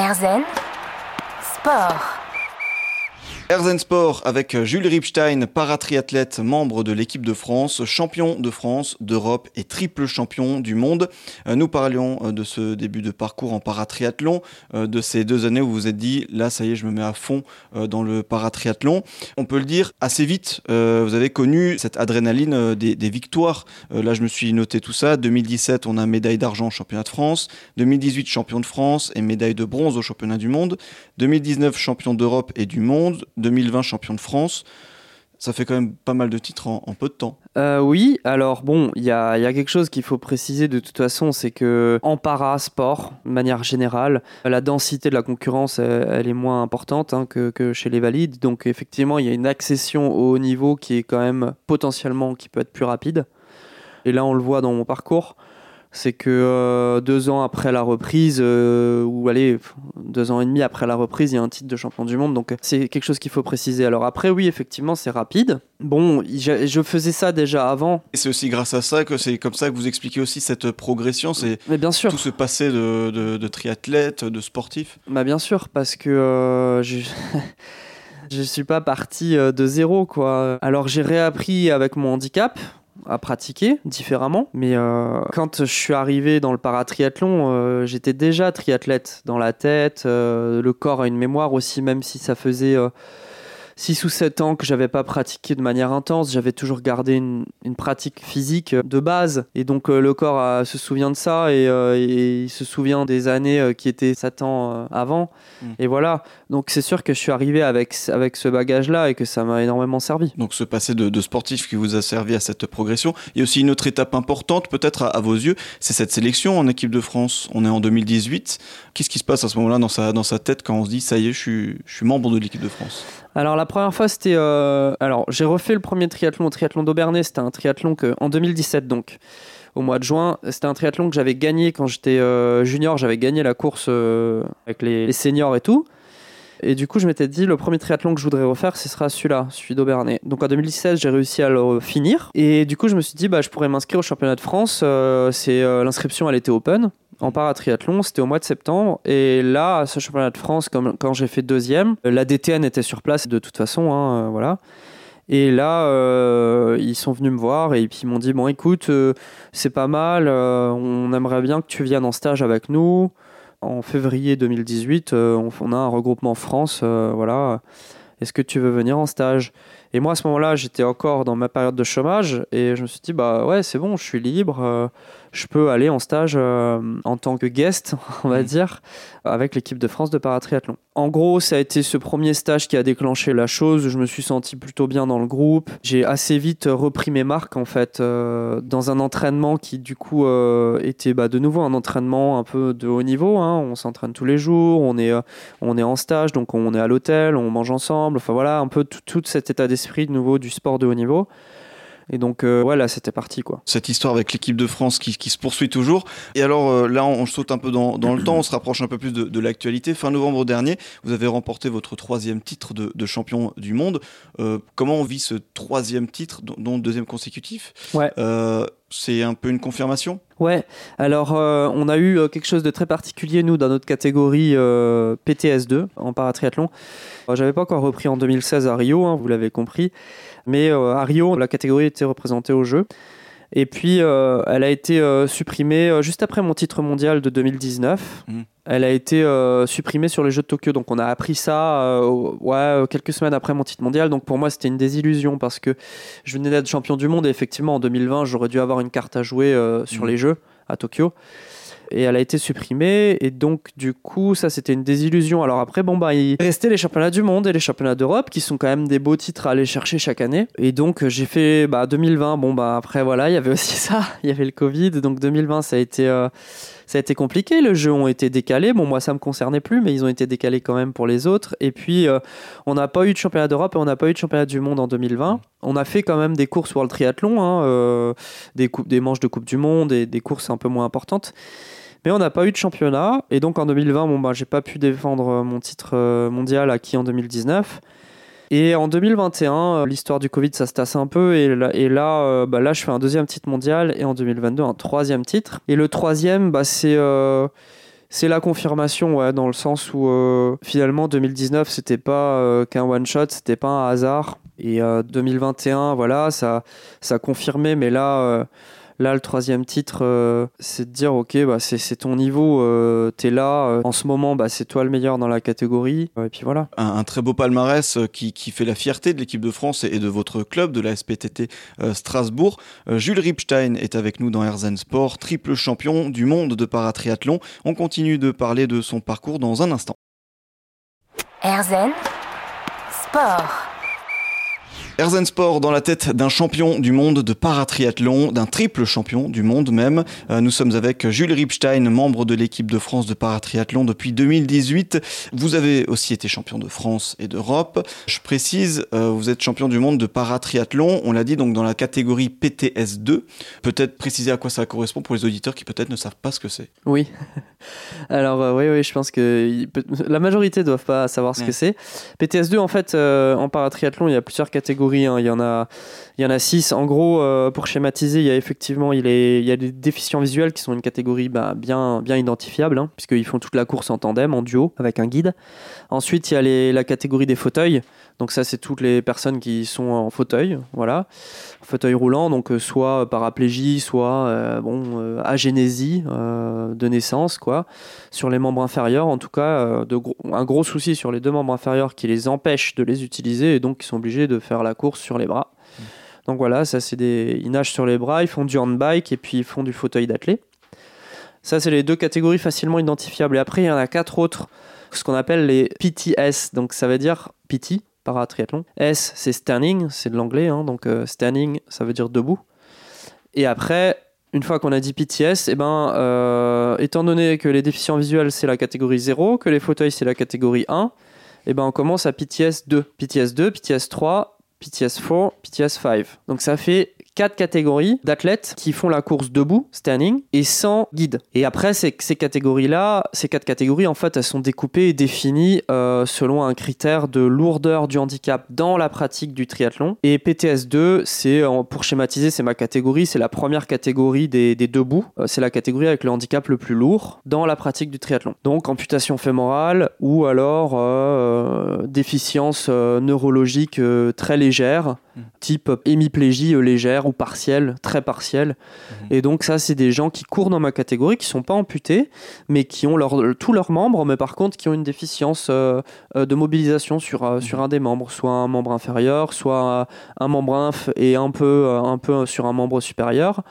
Erzen Sport. Erzen Sport avec Jules Ripstein, paratriathlète, membre de l'équipe de France, champion de France, d'Europe et triple champion du monde. Euh, nous parlions euh, de ce début de parcours en paratriathlon, euh, de ces deux années où vous vous êtes dit, là ça y est, je me mets à fond dans le paratriathlon. On peut le dire, assez vite, vous avez connu cette adrénaline des, des victoires. Là je me suis noté tout ça. 2017, on a médaille d'argent au championnat de France. 2018, champion de France et médaille de bronze au championnat du monde. 2019, champion d'Europe et du monde. 2020 champion de France. Ça fait quand même pas mal de titres en, peu de temps. Euh, oui, alors bon, il y a, quelque chose qu'il faut préciser de toute façon, c'est que en para-sport, de manière générale, la densité de la concurrence, elle, est moins importante hein, que, que, chez les valides. Donc effectivement, il y a une accession au haut niveau qui est quand même potentiellement, qui peut être plus rapide. Et là, on le voit dans mon parcours c'est que euh, deux ans après la reprise, euh, ou allez, deux ans et demi après la reprise, il y a un titre de champion du monde. Donc c'est quelque chose qu'il faut préciser. Alors après, oui, effectivement, c'est rapide. Bon, je, faisais ça déjà avant. Et c'est aussi grâce à ça que c'est comme ça que vous expliquez aussi cette progression. C'est bien sûr. tout ce passé de, de, triathlète, de sportif. Bah bien sûr, parce que euh, je... je suis pas parti de zéro quoi. Alors j'ai réappris avec mon handicap à pratiquer différemment. Mais euh, quand je suis arrivé dans le paratriathlon, euh, j'étais déjà triathlète dans la tête. Euh, le corps a une mémoire aussi, même si ça faisait 6 ou 7 ans que j'avais pas pratiqué de manière intense, j'avais toujours gardé une, pratique physique de base. Et donc euh, le corps euh, se souvient de ça euh, et, il se souvient des années qui étaient Satan avant. Mm. Et voilà. Donc c'est sûr que je suis arrivé avec, avec ce bagage-là et que ça m'a énormément servi. Donc ce passé de, sportif qui vous a servi à cette progression. Il y a aussi une autre étape importante peut-être à, vos yeux, c'est cette sélection en équipe de France. On est en 2018. Qu'est-ce qui se passe à ce moment-là dans sa, dans sa tête quand on se dit ça y est, je suis, je suis membre de l'équipe de France? Alors la première fois c'était euh, alors j'ai refait le premier triathlon au triathlon d'Aubernay, c'était un triathlon que en 2017 donc au mois de juin, c'était un triathlon que j'avais gagné quand j'étais euh, junior, j'avais gagné la course euh, avec les, seniors et tout. Et du coup, je m'étais dit, le premier triathlon que je voudrais refaire, ce sera celui-là, celui d'Aubernay. Donc en 2016, j'ai réussi à le finir. Et du coup, je me suis dit, bah, je pourrais m'inscrire au championnat de France. c'est L'inscription, elle était open en paratriathlon, c'était au mois de septembre. Et là, à ce championnat de France, comme, quand j'ai fait deuxième, la DTN était sur place de toute façon. Hein, euh, voilà. Et là, euh, ils sont venus me voir et puis ils m'ont dit Bon, écoute, euh, c'est pas mal, on aimerait bien que tu viennes en stage avec nous. En février 2018, on, on, a un regroupement France. voilà. Est-ce que tu veux venir en stage? Et moi, à ce moment-là, j'étais encore dans ma période de chômage et je me suis dit Bah ouais, c'est bon, je suis libre je peux aller en stage euh, en tant que guest, on va mmh. dire, avec l'équipe de France de paratriathlon. En gros, ça a été ce premier stage qui a déclenché la chose. Je me suis senti plutôt bien dans le groupe. J'ai assez vite repris mes marques en fait euh, dans un entraînement qui du coup euh, était bah, de nouveau un entraînement un peu de haut niveau. Hein. On s'entraîne tous les jours, on est on est en stage, donc on est à l'hôtel, on mange ensemble. Enfin voilà, un peu tout cet état d'esprit de nouveau du sport de haut niveau. Et donc, voilà, euh, c'était parti, quoi. Cette histoire avec l'équipe de France qui, se poursuit toujours. Et alors, euh, là, on, saute un peu dans, le temps, on se rapproche un peu plus de, l'actualité. Fin novembre dernier, vous avez remporté votre troisième titre de, champion du monde. Euh, comment on vit ce troisième titre, dont, deuxième consécutif? Ouais c'est un peu une confirmation? Ouais, alors on a eu quelque chose de très particulier, nous, dans notre catégorie PTS2 en paratriathlon. J'avais pas encore repris en 2016 à Rio, hein, vous l'avez compris. Mais euh, à Rio, la catégorie était représentée au jeu. Et puis, euh, elle a été euh, supprimée juste après mon titre mondial de 2019. Mmh. Elle a été supprimée sur les Jeux de Tokyo. Donc, on a appris ça ouais, quelques semaines après mon titre mondial. Donc, pour moi, c'était une désillusion parce que je venais d'être champion du monde. Et effectivement, en 2020, j'aurais dû avoir une carte à jouer sur mmh. les Jeux à Tokyo et elle a été supprimée. Et donc, du coup, ça, c'était une désillusion. Alors après, bon, bah, il restait les championnats du monde et les championnats d'Europe qui sont quand même des beaux titres à aller chercher chaque année. Et donc, j'ai fait bah, 2020. Bon, bah, après, voilà, il y avait aussi ça. Il y avait le Covid. Donc, 2020, ça a été. Euh, ça a été compliqué, les jeux ont été décalés. Bon, moi, ça me concernait plus, mais ils ont été décalés quand même pour les autres. Et puis, euh, on n'a pas eu de championnat d'Europe et on n'a pas eu de championnat du monde en 2020. On a fait quand même des courses World Triathlon, hein, euh, des, des manches de Coupe du Monde et des courses un peu moins importantes. Mais on n'a pas eu de championnat. Et donc en 2020, bon, bah, j'ai pas pu défendre euh, mon titre euh, mondial acquis en 2019. Et en 2021, euh, l'histoire du Covid, ça se tasse un peu. Et là, bah, là, je fais un deuxième titre mondial. Et en 2022, un troisième titre. Et le troisième, bah, c'est C'est la confirmation, ouais, dans le sens où finalement 2019 c'était pas qu'un one shot, c'était pas un hasard. Et 2021, voilà, ça, ça confirmait, mais là, Là, le troisième titre, euh, c'est de dire, ok, bah, c'est ton niveau, euh, t'es là, euh, en ce moment, bah, c'est toi le meilleur dans la catégorie, et puis voilà. Un, très beau palmarès qui, qui, fait la fierté de l'équipe de France et, de votre club, de la SPTT Strasbourg. Jules Ripstein est avec nous dans Herzen Sport, triple champion du monde de paratriathlon. On continue de parler de son parcours dans un instant. Herzen Sport. Erzen Sport dans la tête d'un champion du monde de paratriathlon, d'un triple champion du monde même. Euh, nous sommes avec Jules Ripstein, membre de l'équipe de France de paratriathlon depuis 2018. Vous avez aussi été champion de France et d'Europe. Je précise, euh, vous êtes champion du monde de paratriathlon, on l'a dit donc dans la catégorie PTS2. Peut-être préciser à quoi ça correspond pour les auditeurs qui peut-être ne savent pas ce que c'est. Oui. Alors euh, oui, oui, je pense que la majorité ne doivent pas savoir ce que c'est. PTS2, en fait, en paratriathlon, il y a plusieurs catégories Hein. Il y en a, il en six. En gros, euh, pour schématiser, il y a effectivement, il, y a des déficients visuels qui sont une catégorie bah, bien, bien identifiable, hein, puisqu'ils font toute la course en tandem, en duo, avec un guide. Ensuite, il y a les, la catégorie des fauteuils. Donc ça, c'est toutes les personnes qui sont en fauteuil, voilà, en fauteuil roulant, donc euh, soit paraplégie, soit euh, bon agénésie de naissance, quoi, sur les membres inférieurs. En tout cas, de un gros souci sur les deux membres inférieurs qui les empêchent de les utiliser et donc qui sont obligés de faire la course sur les bras. Mmh. Donc voilà, ça c'est des, ils nagent sur les bras, ils font du handbike et puis ils font du fauteuil d'athlète. Ça c'est les deux catégories facilement identifiables. Et après il y en a quatre autres, ce qu'on appelle les PTS. Donc ça veut dire PT, para-triathlon. S c'est standing, c'est de l'anglais, hein, donc euh, standing ça veut dire debout. Et après, une fois qu'on a dit PTS, eh ben, euh, étant donné que les déficients visuels c'est la catégorie 0, que les fauteuils c'est la catégorie 1, eh ben, on commence à PTS 2. PTS 2, PTS 3, PTS 4, PTS 5. Donc ça fait quatre catégories d'athlètes qui font la course debout, standing, et sans guide. Et après, ces, ces catégories-là, ces quatre catégories, en fait, elles sont découpées et définies euh, selon un critère de lourdeur du handicap dans la pratique du triathlon. Et PTS2, c'est, pour schématiser, c'est ma catégorie, c'est la première catégorie des, des. Euh, c'est la catégorie avec le handicap le plus lourd dans la pratique du triathlon. Donc, amputation fémorale ou alors euh, déficience neurologique très légère type hémiplégie euh, légère ou partielle, très partielle. Mhm. Et donc ça, c'est des gens qui courent dans ma catégorie, qui sont pas amputés, mais qui ont leur, tous leurs membres, mais par contre qui ont une déficience euh, euh, de mobilisation sur, sur un des membres, soit un membre inférieur, soit un membre inf et un peu, un peu sur un membre supérieur.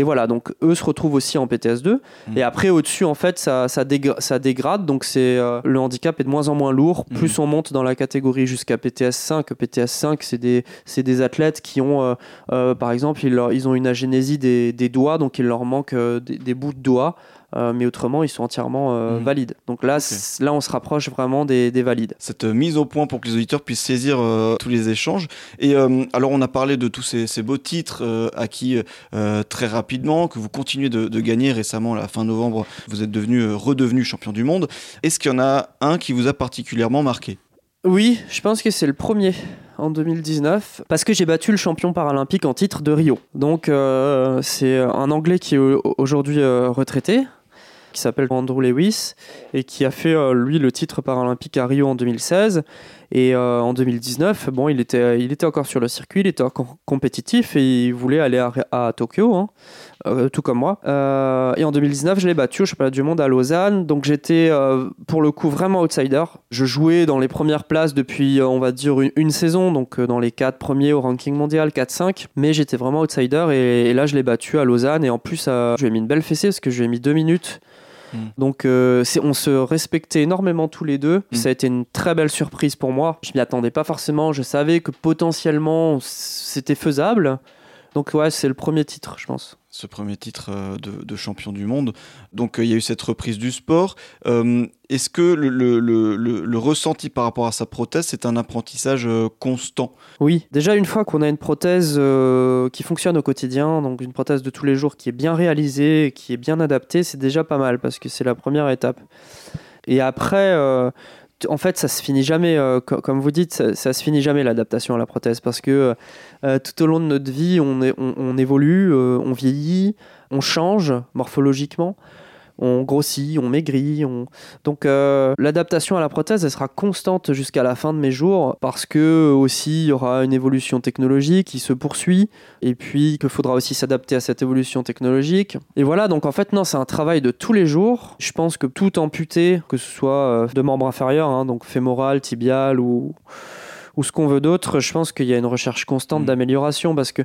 Et voilà, donc eux se retrouvent aussi en PTS2. Mmh. Et après, au-dessus, en fait, ça, ça, ça dégrade. Donc c'est euh, le handicap est de moins en moins lourd. Mmh. Plus on monte dans la catégorie jusqu'à PTS5. PTS5, c'est des, des athlètes qui ont, euh, euh, par exemple, ils, ils, ont une agénésie des, des, doigts, donc il leur manque des, des, bouts de doigts. Euh, mais autrement ils sont entièrement euh, mhm. valides. Donc là, là on se rapproche vraiment des, valides. Cette mise au point pour que les auditeurs puissent saisir euh, tous les échanges. Et alors on a parlé de tous ces, beaux titres acquis très rapidement, que vous continuez de, gagner récemment, la fin novembre, vous êtes devenu, redevenu champion du monde. Est-ce qu'il y en a un qui vous a particulièrement marqué? Oui, je pense que c'est le premier en 2019 parce que j'ai battu le champion paralympique en titre de Rio. Donc c'est un Anglais qui est aujourd'hui retraité, qui s'appelle Andrew Lewis et qui a fait euh, lui le titre paralympique à Rio en 2016 et euh, en 2019 bon il était il était encore sur le circuit il était encore compétitif et il voulait aller à, Tokyo hein, euh, tout comme moi. Et en 2019 je l'ai battu au championnat du monde à Lausanne. Donc j'étais pour le coup vraiment outsider. Je jouais dans les premières places depuis on va dire une, saison donc dans les quatre premiers au ranking mondial 4-5 mais j'étais vraiment outsider et, et, là je l'ai battu à Lausanne. Et en plus je lui ai mis une belle fessée parce que je lui ai mis deux minutes Mm. Donc euh, on se respectait énormément tous les deux. Mm. Ça a été une très belle surprise pour moi. Je m'y attendais pas forcément. Je savais que potentiellement c'était faisable. Donc ouais, c'est le premier titre, je pense ce premier titre euh, de, champion du monde. Donc euh, il y a eu cette reprise du sport. Euh, est-ce que le, ressenti par rapport à sa prothèse, c'est un apprentissage constant? Oui, déjà une fois qu'on a une prothèse qui fonctionne au quotidien, donc une prothèse de tous les jours qui est bien réalisée, qui est bien adaptée, c'est déjà pas mal parce que c'est la première étape. Et après, en fait, ça se finit jamais, euh, comme vous dites, ça, se finit jamais l'adaptation à la prothèse parce que euh, tout au long de notre vie, on, évolue, euh, on vieillit, on change morphologiquement. On grossit, on maigrit. On... Donc euh, l'adaptation à la prothèse, elle sera constante jusqu'à la fin de mes jours parce que aussi il y aura une évolution technologique qui se poursuit et puis qu'il faudra aussi s'adapter à cette évolution technologique. Et voilà, donc en fait non, c'est un travail de tous les jours. Je pense que tout amputé, que ce soit euh, de membres inférieurs, hein, donc fémoral, tibial ou, ou ce qu'on veut d'autre, je pense qu'il y a une recherche constante Mm. d'amélioration parce que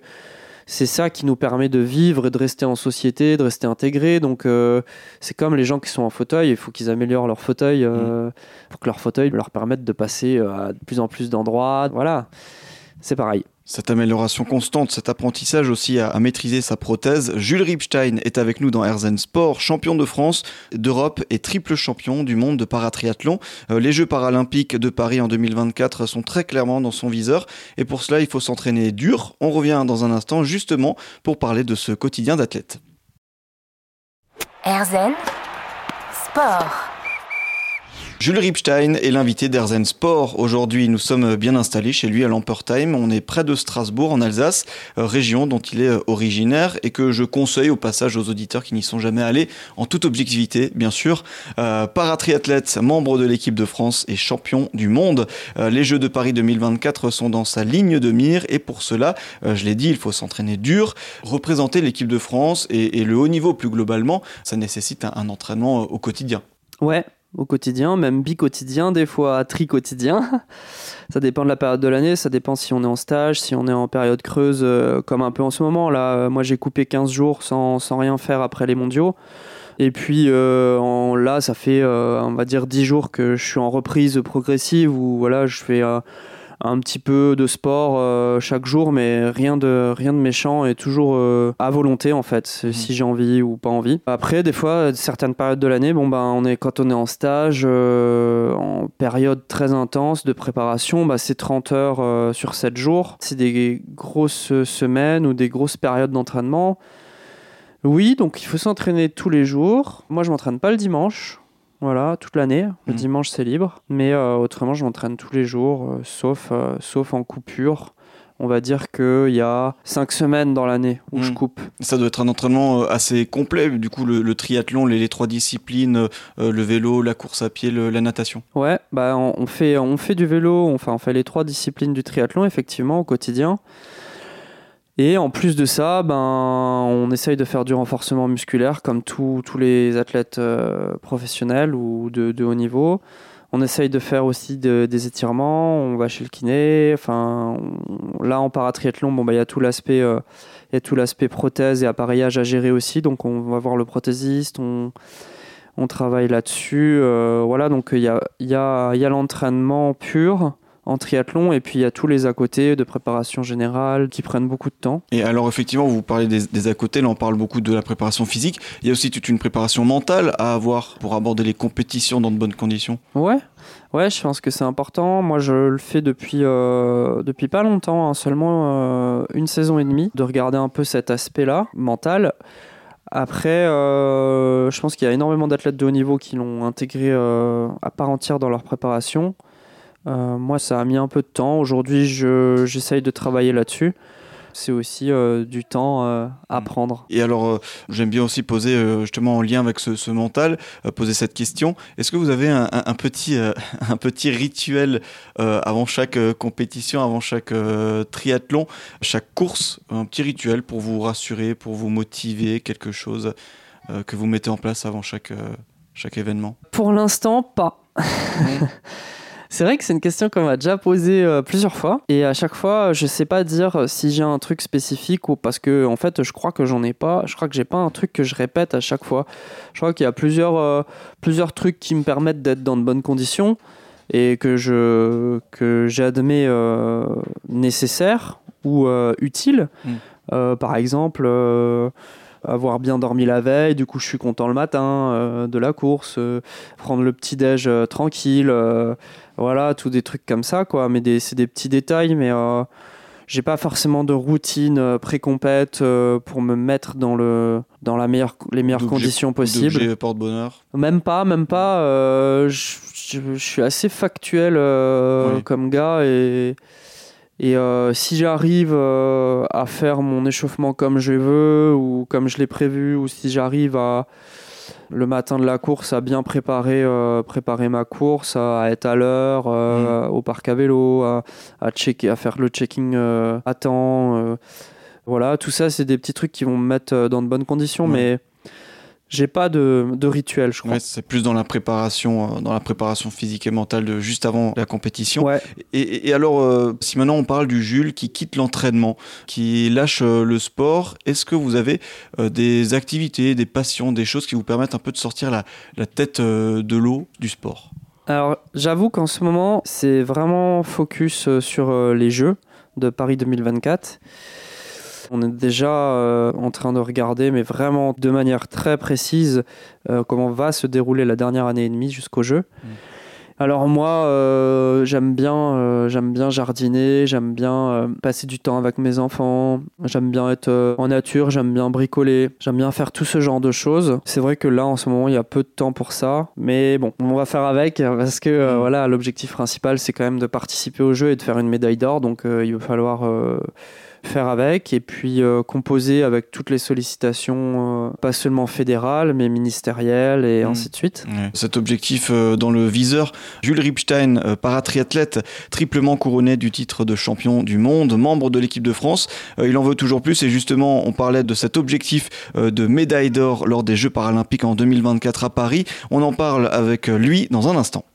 c'est ça qui nous permet de vivre et de rester en société, de rester intégrés. Donc, euh, c'est comme les gens qui sont en fauteuil, il faut qu'ils améliorent leur fauteuil euh, pour que leur fauteuil leur permette de passer à de plus en plus d'endroits. Voilà, c'est pareil. Cette amélioration constante, cet apprentissage aussi à, maîtriser sa prothèse. Jules Ripstein est avec nous dans Herzen Sport, champion de France, d'Europe et triple champion du monde de paratriathlon. Euh, les Jeux paralympiques de Paris en 2024 sont très clairement dans son viseur et pour cela il faut s'entraîner dur. On revient dans un instant justement pour parler de ce quotidien d'athlète. Erzen Sport. Jules Ripstein est l'invité d'Erzen Sport. Aujourd'hui, nous sommes bien installés chez lui à Lampertheim. On est près de Strasbourg, en Alsace, euh, région dont il est euh, originaire et que je conseille au passage aux auditeurs qui n'y sont jamais allés, en toute objectivité, bien sûr. Euh, paratriathlète, membre de l'équipe de France et champion du monde. Les Jeux de Paris 2024 sont dans sa ligne de mire et pour cela, je l'ai dit, il faut s'entraîner dur. Représenter l'équipe de France et, le haut niveau plus globalement, ça nécessite un, un entraînement au quotidien. Ouais, au quotidien, même bi-quotidien, des fois tri-quotidien. ça dépend de la période de l'année, ça dépend si on est en stage, si on est en période creuse, euh, comme un peu en ce moment. Là, euh, moi j'ai coupé 15 jours sans, sans rien faire après les mondiaux. Et puis euh, là, ça fait, on va dire, 10 jours que je suis en reprise progressive où voilà, je fais un petit peu de sport euh, chaque jour, mais rien de, rien de méchant et toujours euh, à volonté en fait, si j'ai envie ou pas envie. Après, des fois, certaines périodes de l'année, bon ben, on est quand on est en stage, euh, en période très intense de préparation, bah, c'est 30 heures sur 7 jours. C'est des grosses semaines ou des grosses périodes d'entraînement. Oui, donc il faut s'entraîner tous les jours. Moi, je m'entraîne pas le dimanche. Voilà, toute l'année. Le Mhm. dimanche, c'est libre. Mais euh, autrement, je m'entraîne tous les jours, euh, sauf, euh, sauf en coupure. On va dire qu'il y a 5 semaines dans l'année où je Mhm. coupe. Ça doit être un entraînement assez complet, du coup le, le triathlon, les, les trois disciplines, le vélo, la course à pied, le- la natation. Ouais, bah on, on fait, on fait du vélo, enfin on fait les trois disciplines du triathlon effectivement au quotidien. Et en plus de ça, ben, on essaye de faire du renforcement musculaire comme tous les athlètes euh, professionnels ou de, haut niveau. On essaye de faire aussi de- des étirements, on va chez le kiné. Enfin, là en paratriathlon, bon, bah, il y a tout l'aspect euh, il prothèse et appareillage à gérer aussi. Donc on va voir le prothésiste, on, on travaille là-dessus. euh, voilà, donc il y a, il y a, il y a l'entraînement pur en triathlon et puis il y a tous les à côté de préparation générale qui prennent beaucoup de temps. Et alors effectivement, vous parlez des, des à côté, là on parle beaucoup de la préparation physique. Il y a aussi toute une préparation mentale à avoir pour aborder les compétitions dans de bonnes conditions. Ouais, ouais, je pense que c'est important. Moi, je le fais depuis, euh, depuis pas longtemps, hein, seulement euh, une saison et demie, de regarder un peu cet aspect-là, mental. Après, euh, je pense qu'il y a énormément d'athlètes de haut niveau qui l'ont intégré euh, à part entière dans leur préparation. Euh, moi, ça a mis un peu de temps. Aujourd'hui, je- j'essaye de travailler là-dessus. C'est aussi euh, du temps euh, à prendre. Et alors, euh, j'aime bien aussi poser, euh, justement en lien avec ce, ce mental, euh, poser cette question. Est-ce que vous avez un, un- un petit, euh, un petit rituel euh, avant chaque euh, compétition, avant chaque euh, triathlon, chaque course, un petit rituel pour vous rassurer, pour vous motiver, quelque chose euh, que vous mettez en place avant chaque, euh, chaque événement? Pour l'instant, pas. C'est vrai que c'est une question qu'on m'a déjà posée euh, plusieurs fois et à chaque fois je sais pas dire euh, si j'ai un truc spécifique ou parce que en fait je crois que j'en ai pas, je crois que j'ai pas un truc que je répète à chaque fois. Je crois qu'il y a plusieurs, euh, plusieurs trucs qui me permettent d'être dans de bonnes conditions et que je que j'admets euh, nécessaires ou utiles. Mm. Par exemple, avoir bien dormi la veille, du coup je suis content le matin euh, de la course, euh, prendre le petit déj euh, tranquille, voilà, tous des trucs comme ça quoi. Mais des- c'est des petits détails, mais j'ai pas forcément de routine pré-compète pour me mettre dans le dans la meilleure les meilleures conditions possibles. Porte-bonheur Même pas, même pas. je, suis assez factuel Oui. comme gars et, et euh, si j'arrive euh, à faire mon échauffement comme je veux ou comme je l'ai prévu ou si j'arrive à, le matin de la course à bien préparer, euh, préparer ma course, à être à l'heure, euh, au parc à vélo, à, à, checker, à faire le checking euh, à temps. euh. voilà, tout ça, c'est des petits trucs qui vont me mettre dans de bonnes conditions, mais j'ai pas de, de rituel, je crois. Ouais, c'est plus dans la préparation, euh, dans la préparation physique et mentale de juste avant la compétition. Ouais. Et, alors, euh, si maintenant on parle du Jules qui quitte l'entraînement, qui lâche euh, le sport, est-ce que vous avez des activités, des passions, des choses qui vous permettent un peu de sortir la, la tête de l'eau du sport? Alors, j'avoue qu'en ce moment, c'est vraiment focus sur les Jeux de Paris 2024. On est déjà euh, en train de regarder, mais vraiment de manière très précise, euh, comment va se dérouler la dernière année et demie jusqu'aux Jeux. Alors moi, euh, j'aime bien, euh, j'aime bien jardiner, j'aime bien euh, passer du temps avec mes enfants, j'aime bien être en nature, j'aime bien bricoler, j'aime bien faire tout ce genre de choses. C'est vrai que là, en ce moment, il y a peu de temps pour ça, mais bon, on va faire avec parce que Mm. voilà, l'objectif principal, c'est quand même de participer au jeu et de faire une médaille d'or, donc il va falloir faire avec et puis euh, composer avec toutes les sollicitations, euh, pas seulement fédérales, mais ministérielles et Mm. ainsi de suite. Ouais. Cet objectif euh, dans le viseur, Jules Ripstein, paratriathlète, triplement couronné du titre de champion du monde, membre de l'équipe de France, il en veut toujours plus et justement on parlait de cet objectif de médaille d'or lors des Jeux paralympiques en 2024 à Paris. On en parle avec lui dans un instant.